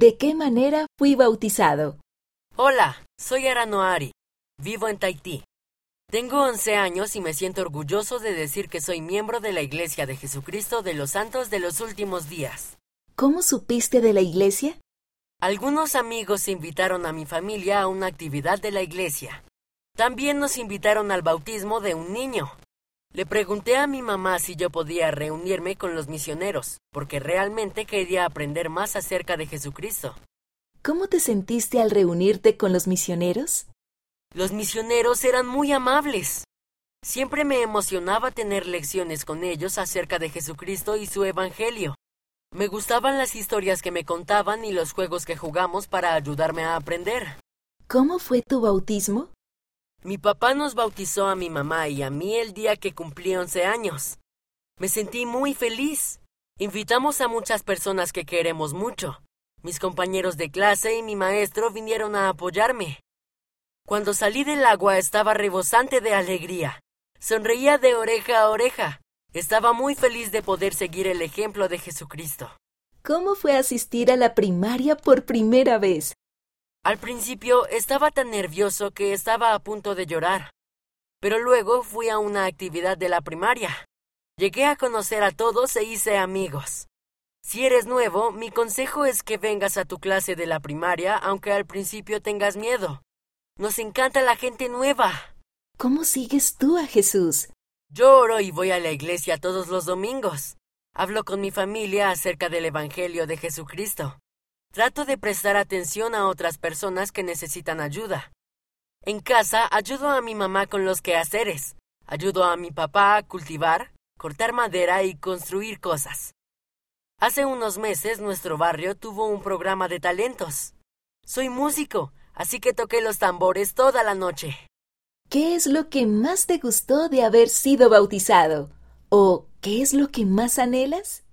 ¿De qué manera fui bautizado? Hola, soy Aranoari. Vivo en Tahití. Tengo 11 años y me siento orgulloso de decir que soy miembro de la Iglesia de Jesucristo de los Santos de los Últimos Días. ¿Cómo supiste de la iglesia? Algunos amigos invitaron a mi familia a una actividad de la iglesia. También nos invitaron al bautismo de un niño. Le pregunté a mi mamá si yo podía reunirme con los misioneros, porque realmente quería aprender más acerca de Jesucristo. ¿Cómo te sentiste al reunirte con los misioneros? Los misioneros eran muy amables. Siempre me emocionaba tener lecciones con ellos acerca de Jesucristo y su Evangelio. Me gustaban las historias que me contaban y los juegos que jugamos para ayudarme a aprender. ¿Cómo fue tu bautismo? Mi papá nos bautizó a mi mamá y a mí el día que cumplí 11 años. Me sentí muy feliz. Invitamos a muchas personas que queremos mucho. Mis compañeros de clase y mi maestro vinieron a apoyarme. Cuando salí del agua estaba rebosante de alegría. Sonreía de oreja a oreja. Estaba muy feliz de poder seguir el ejemplo de Jesucristo. ¿Cómo fue asistir a la primaria por primera vez? Al principio estaba tan nervioso que estaba a punto de llorar. Pero luego fui a una actividad de la primaria. Llegué a conocer a todos e hice amigos. Si eres nuevo, mi consejo es que vengas a tu clase de la primaria aunque al principio tengas miedo. Nos encanta la gente nueva. ¿Cómo sigues tú a Jesús? Yo oro y voy a la iglesia todos los domingos. Hablo con mi familia acerca del Evangelio de Jesucristo. Trato de prestar atención a otras personas que necesitan ayuda. En casa ayudo a mi mamá con los quehaceres. Ayudo a mi papá a cultivar, cortar madera y construir cosas. Hace unos meses nuestro barrio tuvo un programa de talentos. Soy músico así que toqué los tambores toda la noche. ¿Qué es lo que más te gustó de haber sido bautizado? ¿O qué es lo que más anhelas?